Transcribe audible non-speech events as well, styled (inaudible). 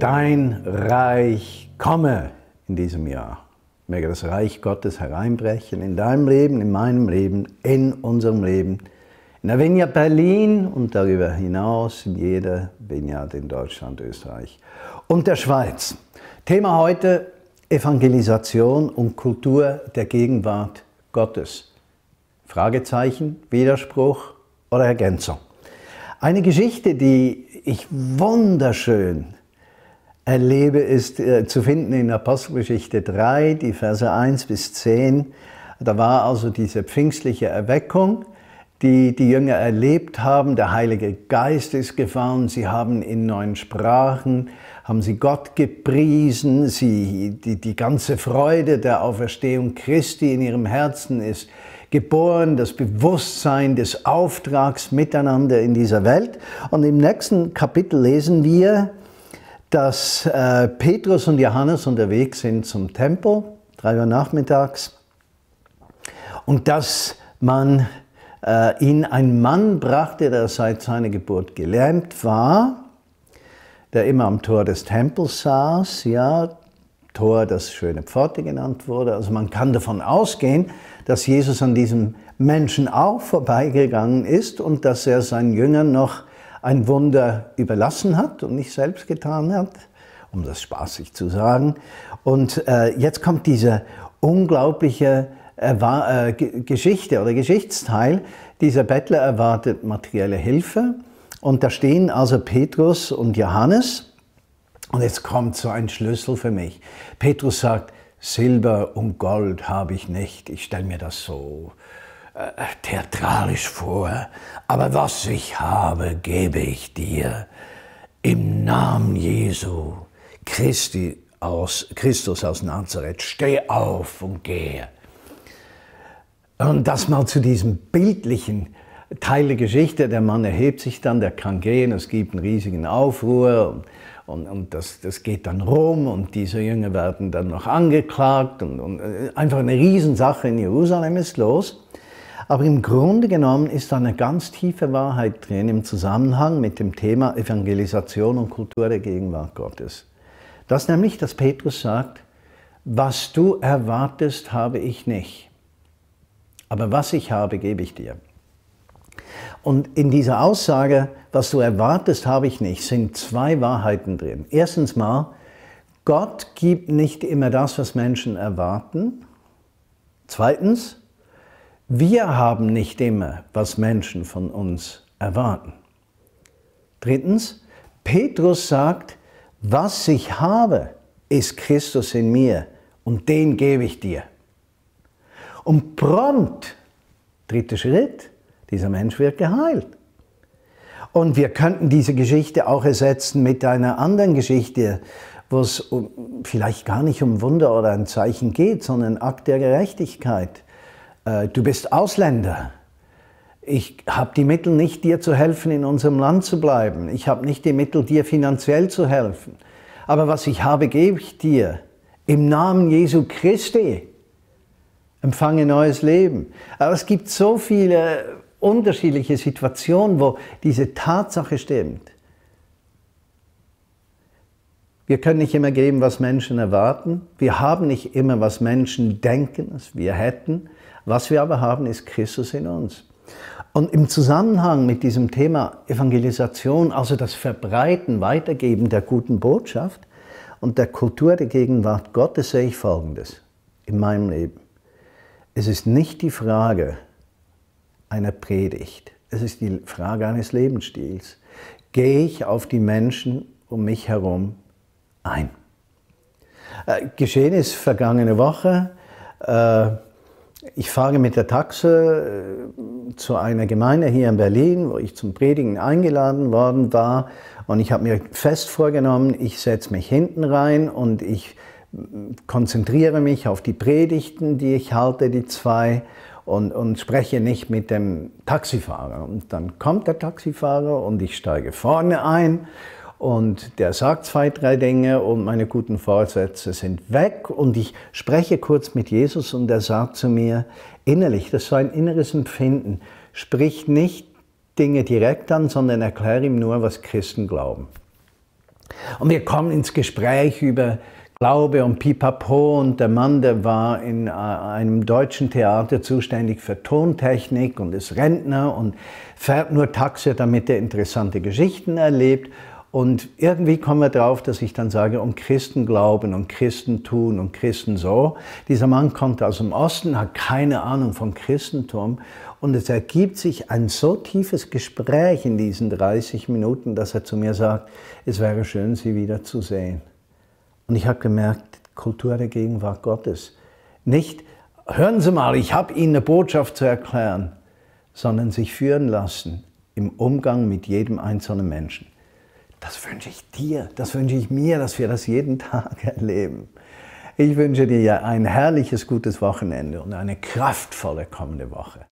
dein Reich komme in diesem Jahr. Möge das Reich Gottes hereinbrechen in deinem Leben, in meinem Leben, in unserem Leben, in der Vineyard Berlin und darüber hinaus in jeder Vineyard in Deutschland, Österreich und der Schweiz. Thema heute Evangelisation und Kultur der Gegenwart Gottes. Fragezeichen, Widerspruch oder Ergänzung. Eine Geschichte, die ich wunderschön erlebe, ist äh, zu finden in Apostelgeschichte 3, die Verse 1 bis 10. Da war also diese pfingstliche Erweckung, die die Jünger erlebt haben. Der Heilige Geist ist gefahren, sie haben in neuen Sprachen, haben sie Gott gepriesen, sie, die, die ganze Freude der Auferstehung Christi in ihrem Herzen ist geboren, das Bewusstsein des Auftrags miteinander in dieser Welt. Und im nächsten Kapitel lesen wir, dass äh, Petrus und Johannes unterwegs sind zum Tempel, drei Uhr nachmittags, und dass man äh, ihnen einen Mann brachte, der seit seiner Geburt gelähmt war, der immer am Tor des Tempels saß, ja, Tor, das schöne Pforte genannt wurde. Also man kann davon ausgehen, dass Jesus an diesem Menschen auch vorbeigegangen ist und dass er seinen Jüngern noch ein Wunder überlassen hat und nicht selbst getan hat, um das spaßig zu sagen. Und äh, jetzt kommt diese unglaubliche Erwa äh, Geschichte oder Geschichtsteil. Dieser Bettler erwartet materielle Hilfe und da stehen also Petrus und Johannes. Und jetzt kommt so ein Schlüssel für mich. Petrus sagt, Silber und Gold habe ich nicht. Ich stelle mir das so äh, theatralisch vor. Aber was ich habe, gebe ich dir. Im Namen Jesu, Christi aus, Christus aus Nazareth, steh auf und gehe. Und das mal zu diesem bildlichen Teil der Geschichte. Der Mann erhebt sich dann, der kann gehen, es gibt einen riesigen Aufruhr. Und, und das, das geht dann rum und diese Jünger werden dann noch angeklagt und, und äh, einfach eine Riesensache in Jerusalem ist los. Aber im Grunde genommen ist da eine ganz tiefe Wahrheit drin im Zusammenhang mit dem Thema Evangelisation und Kultur der Gegenwart Gottes. Das nämlich, dass Petrus sagt, was du erwartest, habe ich nicht. Aber was ich habe, gebe ich dir. Und in dieser Aussage, was du erwartest, habe ich nicht, sind zwei Wahrheiten drin. Erstens mal, Gott gibt nicht immer das, was Menschen erwarten. Zweitens, wir haben nicht immer, was Menschen von uns erwarten. Drittens, Petrus sagt, was ich habe, ist Christus in mir und den gebe ich dir. Und prompt, dritter Schritt, dieser Mensch wird geheilt. Und wir könnten diese Geschichte auch ersetzen mit einer anderen Geschichte, wo es vielleicht gar nicht um Wunder oder ein Zeichen geht, sondern Akt der Gerechtigkeit. Äh, du bist Ausländer. Ich habe die Mittel nicht, dir zu helfen, in unserem Land zu bleiben. Ich habe nicht die Mittel, dir finanziell zu helfen. Aber was ich habe, gebe ich dir. Im Namen Jesu Christi. Empfange neues Leben. Aber es gibt so viele unterschiedliche Situationen, wo diese Tatsache stimmt. Wir können nicht immer geben, was Menschen erwarten. Wir haben nicht immer, was Menschen denken, was wir hätten. Was wir aber haben, ist Christus in uns. Und im Zusammenhang mit diesem Thema Evangelisation, also das Verbreiten, Weitergeben der guten Botschaft und der Kultur der Gegenwart Gottes, sehe ich Folgendes in meinem Leben. Es ist nicht die Frage, einer Predigt. Es ist die Frage eines Lebensstils. Gehe ich auf die Menschen um mich herum ein? Äh, geschehen ist vergangene Woche. Äh, ich fahre mit der Taxe äh, zu einer Gemeinde hier in Berlin, wo ich zum Predigen eingeladen worden war. Und ich habe mir fest vorgenommen, ich setze mich hinten rein und ich konzentriere mich auf die Predigten, die ich halte, die zwei und, und spreche nicht mit dem Taxifahrer. Und dann kommt der Taxifahrer und ich steige vorne ein und der sagt zwei, drei Dinge und meine guten Vorsätze sind weg und ich spreche kurz mit Jesus und er sagt zu mir innerlich, das ist so ein inneres Empfinden, sprich nicht Dinge direkt an, sondern erkläre ihm nur, was Christen glauben. Und wir kommen ins Gespräch über Glaube und Pipapo und der Mann, der war in äh, einem deutschen Theater zuständig für Tontechnik und ist Rentner und fährt nur Taxi, damit er interessante Geschichten erlebt. Und irgendwie kommen wir drauf, dass ich dann sage, um Christen glauben und Christen tun und Christen so. Dieser Mann kommt aus dem Osten, hat keine Ahnung von Christentum und es ergibt sich ein so tiefes Gespräch in diesen 30 Minuten, dass er zu mir sagt, es wäre schön, Sie wiederzusehen. Und ich habe gemerkt, Kultur der Gegenwart Gottes. Nicht, hören Sie mal, ich habe Ihnen eine Botschaft zu erklären, sondern sich führen lassen im Umgang mit jedem einzelnen Menschen. Das wünsche ich dir, das wünsche ich mir, dass wir das jeden Tag (laughs) erleben. Ich wünsche dir ein herrliches, gutes Wochenende und eine kraftvolle kommende Woche.